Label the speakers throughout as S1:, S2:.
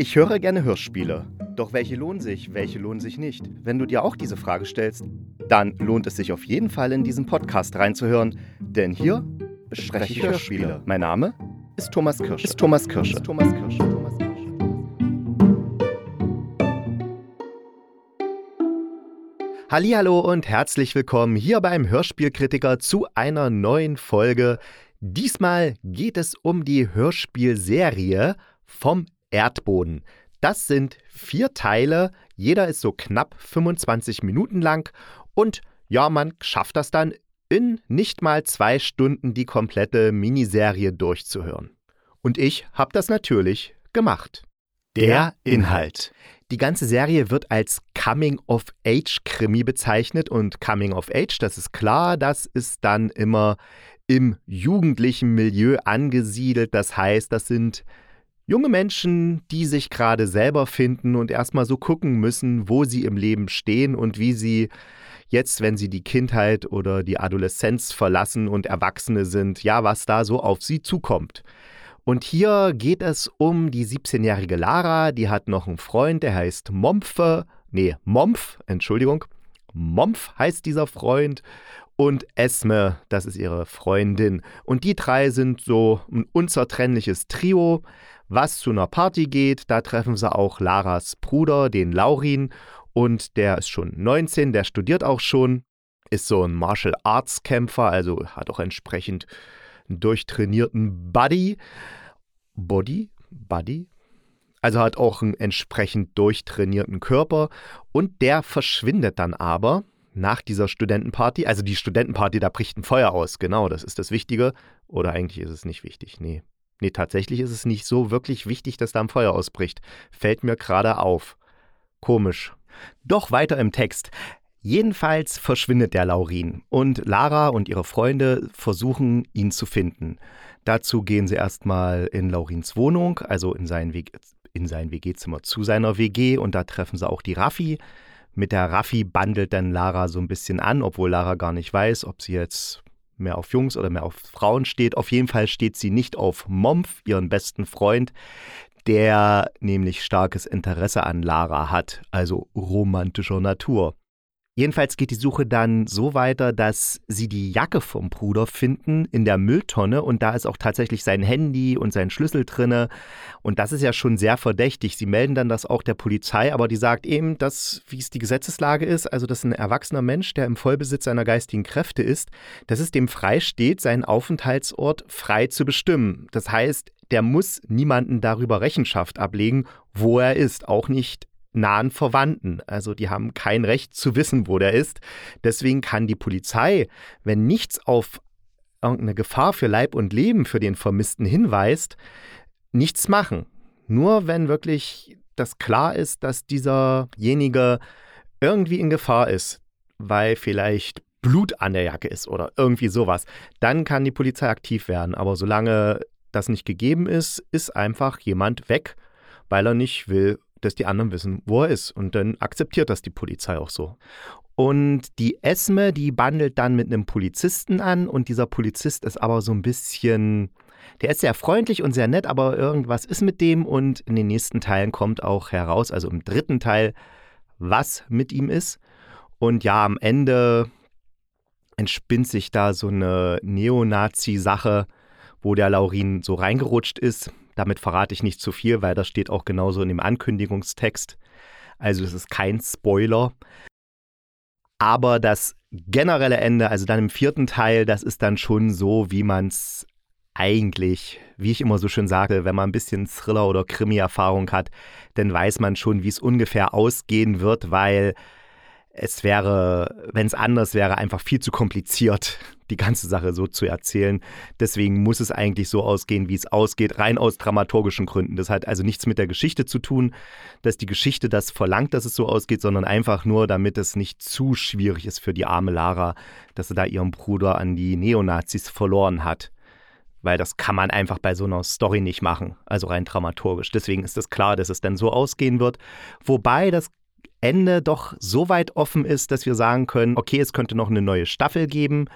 S1: Ich höre gerne Hörspiele. Doch welche lohnen sich, welche lohnen sich nicht? Wenn du dir auch diese Frage stellst, dann lohnt es sich auf jeden Fall in diesen Podcast reinzuhören, denn hier bespreche ich Hörspiele. Mein Name ist Thomas Kirsch. Ist Thomas Kirsch. Ist Thomas Kirsch. Thomas Kirsch. Hallo und herzlich willkommen hier beim Hörspielkritiker zu einer neuen Folge. Diesmal geht es um die Hörspielserie vom Erdboden. Das sind vier Teile, jeder ist so knapp 25 Minuten lang und ja, man schafft das dann in nicht mal zwei Stunden die komplette Miniserie durchzuhören. Und ich habe das natürlich gemacht. Der Inhalt. Die ganze Serie wird als Coming-of-Age-Krimi bezeichnet und Coming-of-Age, das ist klar, das ist dann immer im jugendlichen Milieu angesiedelt. Das heißt, das sind Junge Menschen, die sich gerade selber finden und erstmal so gucken müssen, wo sie im Leben stehen und wie sie jetzt, wenn sie die Kindheit oder die Adoleszenz verlassen und Erwachsene sind, ja, was da so auf sie zukommt. Und hier geht es um die 17-jährige Lara, die hat noch einen Freund, der heißt Mompfe, nee, Mompf, Entschuldigung. Mompf heißt dieser Freund und Esme, das ist ihre Freundin. Und die drei sind so ein unzertrennliches Trio was zu einer Party geht. Da treffen sie auch Laras Bruder, den Laurin. Und der ist schon 19, der studiert auch schon, ist so ein Martial Arts Kämpfer, also hat auch entsprechend einen durchtrainierten Buddy. Body? Buddy? Also hat auch einen entsprechend durchtrainierten Körper. Und der verschwindet dann aber nach dieser Studentenparty. Also die Studentenparty, da bricht ein Feuer aus, genau, das ist das Wichtige. Oder eigentlich ist es nicht wichtig, nee. Nee, tatsächlich ist es nicht so wirklich wichtig, dass da ein Feuer ausbricht. Fällt mir gerade auf. Komisch. Doch weiter im Text. Jedenfalls verschwindet der Laurin und Lara und ihre Freunde versuchen, ihn zu finden. Dazu gehen sie erstmal in Laurins Wohnung, also in sein, in sein WG-Zimmer zu seiner WG und da treffen sie auch die Raffi. Mit der Raffi bandelt dann Lara so ein bisschen an, obwohl Lara gar nicht weiß, ob sie jetzt mehr auf Jungs oder mehr auf Frauen steht. Auf jeden Fall steht sie nicht auf Mompf, ihren besten Freund, der nämlich starkes Interesse an Lara hat, also romantischer Natur. Jedenfalls geht die Suche dann so weiter, dass sie die Jacke vom Bruder finden in der Mülltonne und da ist auch tatsächlich sein Handy und sein Schlüssel drinne und das ist ja schon sehr verdächtig. Sie melden dann das auch der Polizei, aber die sagt eben, dass wie es die Gesetzeslage ist, also dass ein erwachsener Mensch, der im Vollbesitz seiner geistigen Kräfte ist, dass es dem frei steht, seinen Aufenthaltsort frei zu bestimmen. Das heißt, der muss niemanden darüber Rechenschaft ablegen, wo er ist, auch nicht nahen Verwandten. Also die haben kein Recht zu wissen, wo der ist. Deswegen kann die Polizei, wenn nichts auf irgendeine Gefahr für Leib und Leben für den Vermissten hinweist, nichts machen. Nur wenn wirklich das klar ist, dass dieserjenige irgendwie in Gefahr ist, weil vielleicht Blut an der Jacke ist oder irgendwie sowas, dann kann die Polizei aktiv werden. Aber solange das nicht gegeben ist, ist einfach jemand weg, weil er nicht will, dass die anderen wissen, wo er ist. Und dann akzeptiert das die Polizei auch so. Und die Esme, die bandelt dann mit einem Polizisten an und dieser Polizist ist aber so ein bisschen, der ist sehr freundlich und sehr nett, aber irgendwas ist mit dem und in den nächsten Teilen kommt auch heraus, also im dritten Teil, was mit ihm ist. Und ja, am Ende entspinnt sich da so eine Neonazi-Sache, wo der Laurin so reingerutscht ist. Damit verrate ich nicht zu viel, weil das steht auch genauso in dem Ankündigungstext. Also es ist kein Spoiler. Aber das generelle Ende, also dann im vierten Teil, das ist dann schon so, wie man es eigentlich, wie ich immer so schön sage, wenn man ein bisschen Thriller- oder Krimi-Erfahrung hat, dann weiß man schon, wie es ungefähr ausgehen wird, weil es wäre, wenn es anders wäre, einfach viel zu kompliziert, die ganze Sache so zu erzählen. Deswegen muss es eigentlich so ausgehen, wie es ausgeht, rein aus dramaturgischen Gründen. Das hat also nichts mit der Geschichte zu tun, dass die Geschichte das verlangt, dass es so ausgeht, sondern einfach nur, damit es nicht zu schwierig ist für die arme Lara, dass sie da ihren Bruder an die Neonazis verloren hat. Weil das kann man einfach bei so einer Story nicht machen, also rein dramaturgisch. Deswegen ist es klar, dass es dann so ausgehen wird. Wobei das Ende doch so weit offen ist, dass wir sagen können, okay, es könnte noch eine neue Staffel geben.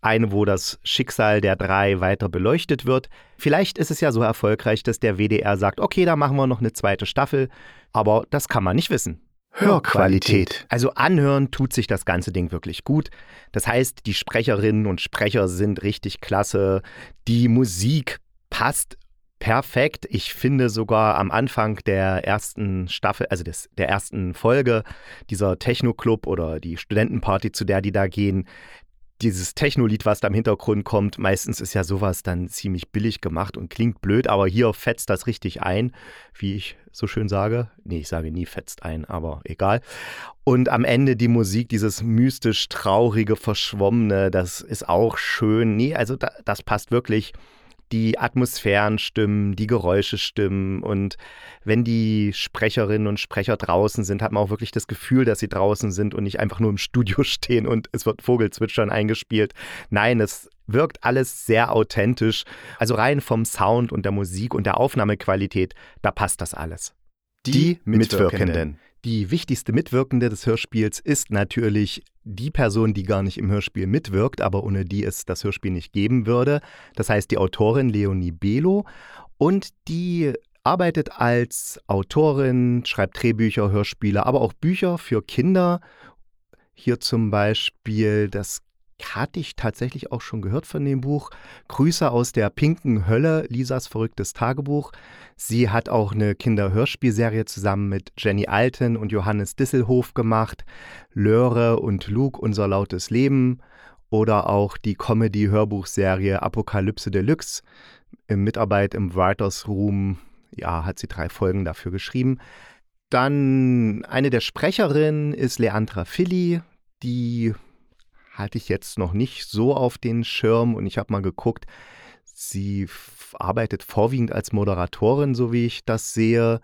S1: Eine, wo das Schicksal der drei weiter beleuchtet wird. Vielleicht ist es ja so erfolgreich, dass der WDR sagt, okay, da machen wir noch eine zweite Staffel, aber das kann man nicht wissen.
S2: Hörqualität.
S1: Also anhören tut sich das ganze Ding wirklich gut. Das heißt, die Sprecherinnen und Sprecher sind richtig klasse. Die Musik passt perfekt. Ich finde sogar am Anfang der ersten Staffel, also des, der ersten Folge, dieser Techno-Club oder die Studentenparty, zu der die da gehen, dieses Techno-Lied, was da im Hintergrund kommt, meistens ist ja sowas dann ziemlich billig gemacht und klingt blöd, aber hier fetzt das richtig ein, wie ich so schön sage. Nee, ich sage nie fetzt ein, aber egal. Und am Ende die Musik, dieses mystisch traurige, verschwommene, das ist auch schön. Nee, also da, das passt wirklich die Atmosphären stimmen, die Geräusche stimmen und wenn die Sprecherinnen und Sprecher draußen sind, hat man auch wirklich das Gefühl, dass sie draußen sind und nicht einfach nur im Studio stehen und es wird Vogelzwitschern eingespielt. Nein, es wirkt alles sehr authentisch. Also rein vom Sound und der Musik und der Aufnahmequalität, da passt das alles.
S2: Die, die Mitwirkenden. Mitwirkenden.
S1: Die wichtigste Mitwirkende des Hörspiels ist natürlich die Person, die gar nicht im Hörspiel mitwirkt, aber ohne die es das Hörspiel nicht geben würde. Das heißt die Autorin Leonie Belo und die arbeitet als Autorin, schreibt Drehbücher, Hörspiele, aber auch Bücher für Kinder. Hier zum Beispiel das hatte ich tatsächlich auch schon gehört von dem Buch. Grüße aus der pinken Hölle, Lisas verrücktes Tagebuch. Sie hat auch eine Kinderhörspielserie zusammen mit Jenny Alten und Johannes Disselhof gemacht. Löre und Luke, unser lautes Leben. Oder auch die Comedy-Hörbuchserie Apokalypse Deluxe. In Mitarbeit im Writers Room, ja, hat sie drei Folgen dafür geschrieben. Dann eine der Sprecherinnen ist Leandra Filli, die hatte ich jetzt noch nicht so auf den Schirm und ich habe mal geguckt, sie arbeitet vorwiegend als Moderatorin, so wie ich das sehe.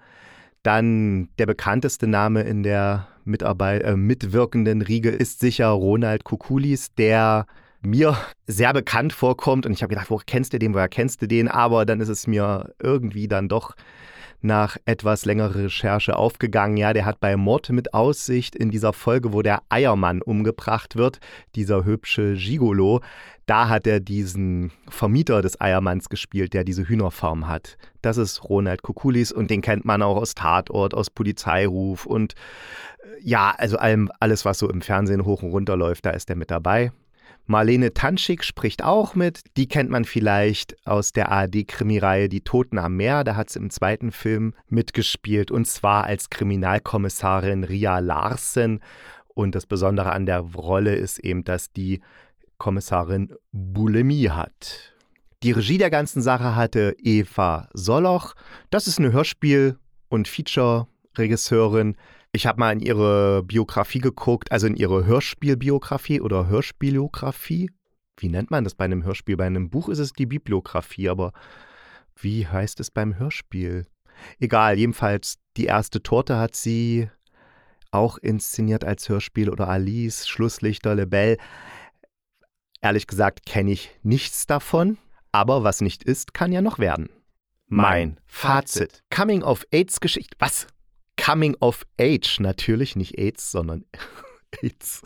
S1: Dann der bekannteste Name in der Mitarbeit äh, mitwirkenden Riege ist sicher Ronald Kukulis, der mir sehr bekannt vorkommt. Und ich habe gedacht, woher kennst du den, woher kennst du den? Aber dann ist es mir irgendwie dann doch nach etwas längerer Recherche aufgegangen. Ja, der hat bei Mord mit Aussicht in dieser Folge, wo der Eiermann umgebracht wird, dieser hübsche Gigolo, da hat er diesen Vermieter des Eiermanns gespielt, der diese Hühnerfarm hat. Das ist Ronald Kukulis und den kennt man auch aus Tatort, aus Polizeiruf und äh, ja, also allem, alles, was so im Fernsehen hoch und runter läuft, da ist er mit dabei. Marlene Tanschik spricht auch mit. Die kennt man vielleicht aus der ARD-Krimireihe Die Toten am Meer. Da hat sie im zweiten Film mitgespielt und zwar als Kriminalkommissarin Ria Larsen. Und das Besondere an der Rolle ist eben, dass die Kommissarin Bulimie hat. Die Regie der ganzen Sache hatte Eva Soloch. Das ist eine Hörspiel- und Feature-Regisseurin. Ich habe mal in ihre Biografie geguckt, also in ihre Hörspielbiografie oder Hörspielografie. Wie nennt man das bei einem Hörspiel? Bei einem Buch ist es die Bibliografie, aber wie heißt es beim Hörspiel? Egal, jedenfalls die erste Torte hat sie auch inszeniert als Hörspiel oder Alice, Schlusslichter, Lebel. Ehrlich gesagt kenne ich nichts davon, aber was nicht ist, kann ja noch werden.
S2: Mein Fazit.
S1: Coming of AIDS Geschichte. Was? Coming of Age, natürlich nicht AIDS, sondern AIDS.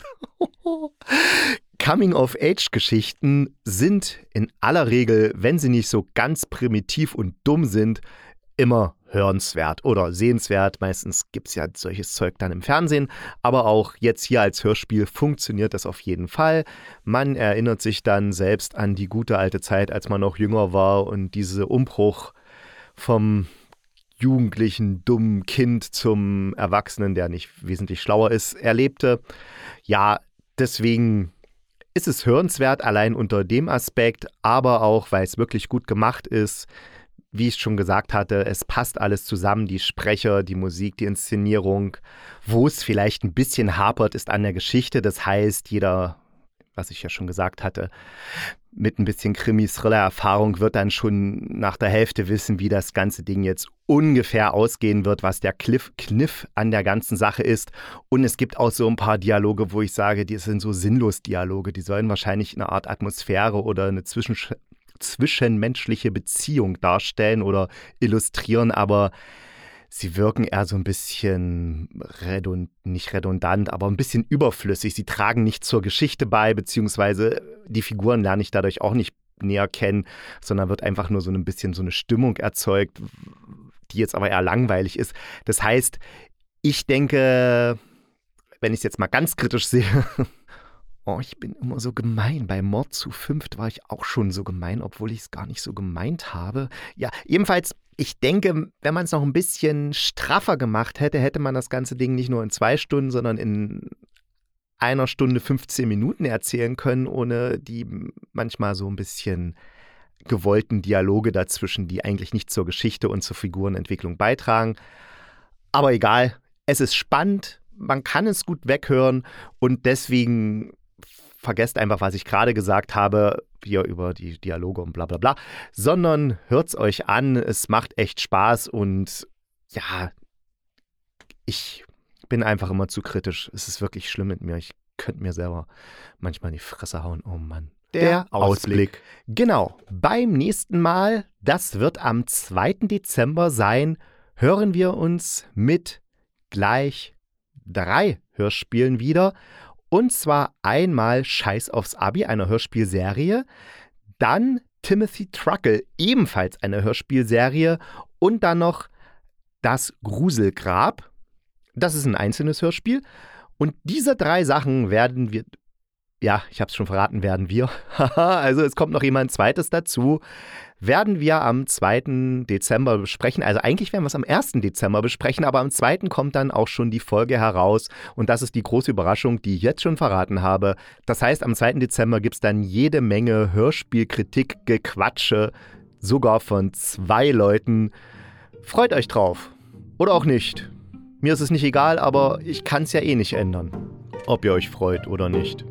S1: Coming of Age Geschichten sind in aller Regel, wenn sie nicht so ganz primitiv und dumm sind, immer hörenswert oder sehenswert. Meistens gibt es ja solches Zeug dann im Fernsehen, aber auch jetzt hier als Hörspiel funktioniert das auf jeden Fall. Man erinnert sich dann selbst an die gute alte Zeit, als man noch jünger war und diese Umbruch vom jugendlichen, dummen Kind zum Erwachsenen, der nicht wesentlich schlauer ist, erlebte. Ja, deswegen ist es hörenswert, allein unter dem Aspekt, aber auch, weil es wirklich gut gemacht ist. Wie ich schon gesagt hatte, es passt alles zusammen, die Sprecher, die Musik, die Inszenierung. Wo es vielleicht ein bisschen hapert, ist an der Geschichte. Das heißt, jeder was ich ja schon gesagt hatte, mit ein bisschen Krimi-Thriller-Erfahrung wird dann schon nach der Hälfte wissen, wie das ganze Ding jetzt ungefähr ausgehen wird, was der Cliff Kniff an der ganzen Sache ist. Und es gibt auch so ein paar Dialoge, wo ich sage, die sind so sinnlos Dialoge. Die sollen wahrscheinlich eine Art Atmosphäre oder eine Zwischen zwischenmenschliche Beziehung darstellen oder illustrieren, aber sie wirken eher so ein bisschen redund, nicht redundant, aber ein bisschen überflüssig. Sie tragen nicht zur Geschichte bei, beziehungsweise die Figuren lerne ich dadurch auch nicht näher kennen, sondern wird einfach nur so ein bisschen so eine Stimmung erzeugt, die jetzt aber eher langweilig ist. Das heißt, ich denke, wenn ich es jetzt mal ganz kritisch sehe, oh, ich bin immer so gemein. Bei Mord zu fünft war ich auch schon so gemein, obwohl ich es gar nicht so gemeint habe. Ja, ebenfalls ich denke, wenn man es noch ein bisschen straffer gemacht hätte, hätte man das ganze Ding nicht nur in zwei Stunden, sondern in einer Stunde 15 Minuten erzählen können, ohne die manchmal so ein bisschen gewollten Dialoge dazwischen, die eigentlich nicht zur Geschichte und zur Figurenentwicklung beitragen. Aber egal, es ist spannend, man kann es gut weghören und deswegen vergesst einfach, was ich gerade gesagt habe, hier über die Dialoge und bla bla bla, sondern hört es euch an, es macht echt Spaß und ja, ich bin einfach immer zu kritisch. Es ist wirklich schlimm mit mir. Ich könnte mir selber manchmal in die Fresse hauen. Oh Mann.
S2: Der, Der Ausblick. Ausblick.
S1: Genau. Beim nächsten Mal, das wird am 2. Dezember sein, hören wir uns mit gleich drei Hörspielen wieder. Und zwar einmal Scheiß aufs Abi, eine Hörspielserie. Dann Timothy Truckle, ebenfalls eine Hörspielserie. Und dann noch Das Gruselgrab. Das ist ein einzelnes Hörspiel. Und diese drei Sachen werden wir, ja, ich habe es schon verraten, werden wir. also es kommt noch jemand zweites dazu werden wir am 2. Dezember besprechen. Also eigentlich werden wir es am 1. Dezember besprechen, aber am 2. kommt dann auch schon die Folge heraus. Und das ist die große Überraschung, die ich jetzt schon verraten habe. Das heißt, am 2. Dezember gibt es dann jede Menge Hörspielkritik, Gequatsche, sogar von zwei Leuten. Freut euch drauf. Oder auch nicht. Mir ist es nicht egal, aber ich kann es ja eh nicht ändern. Ob ihr euch freut oder nicht.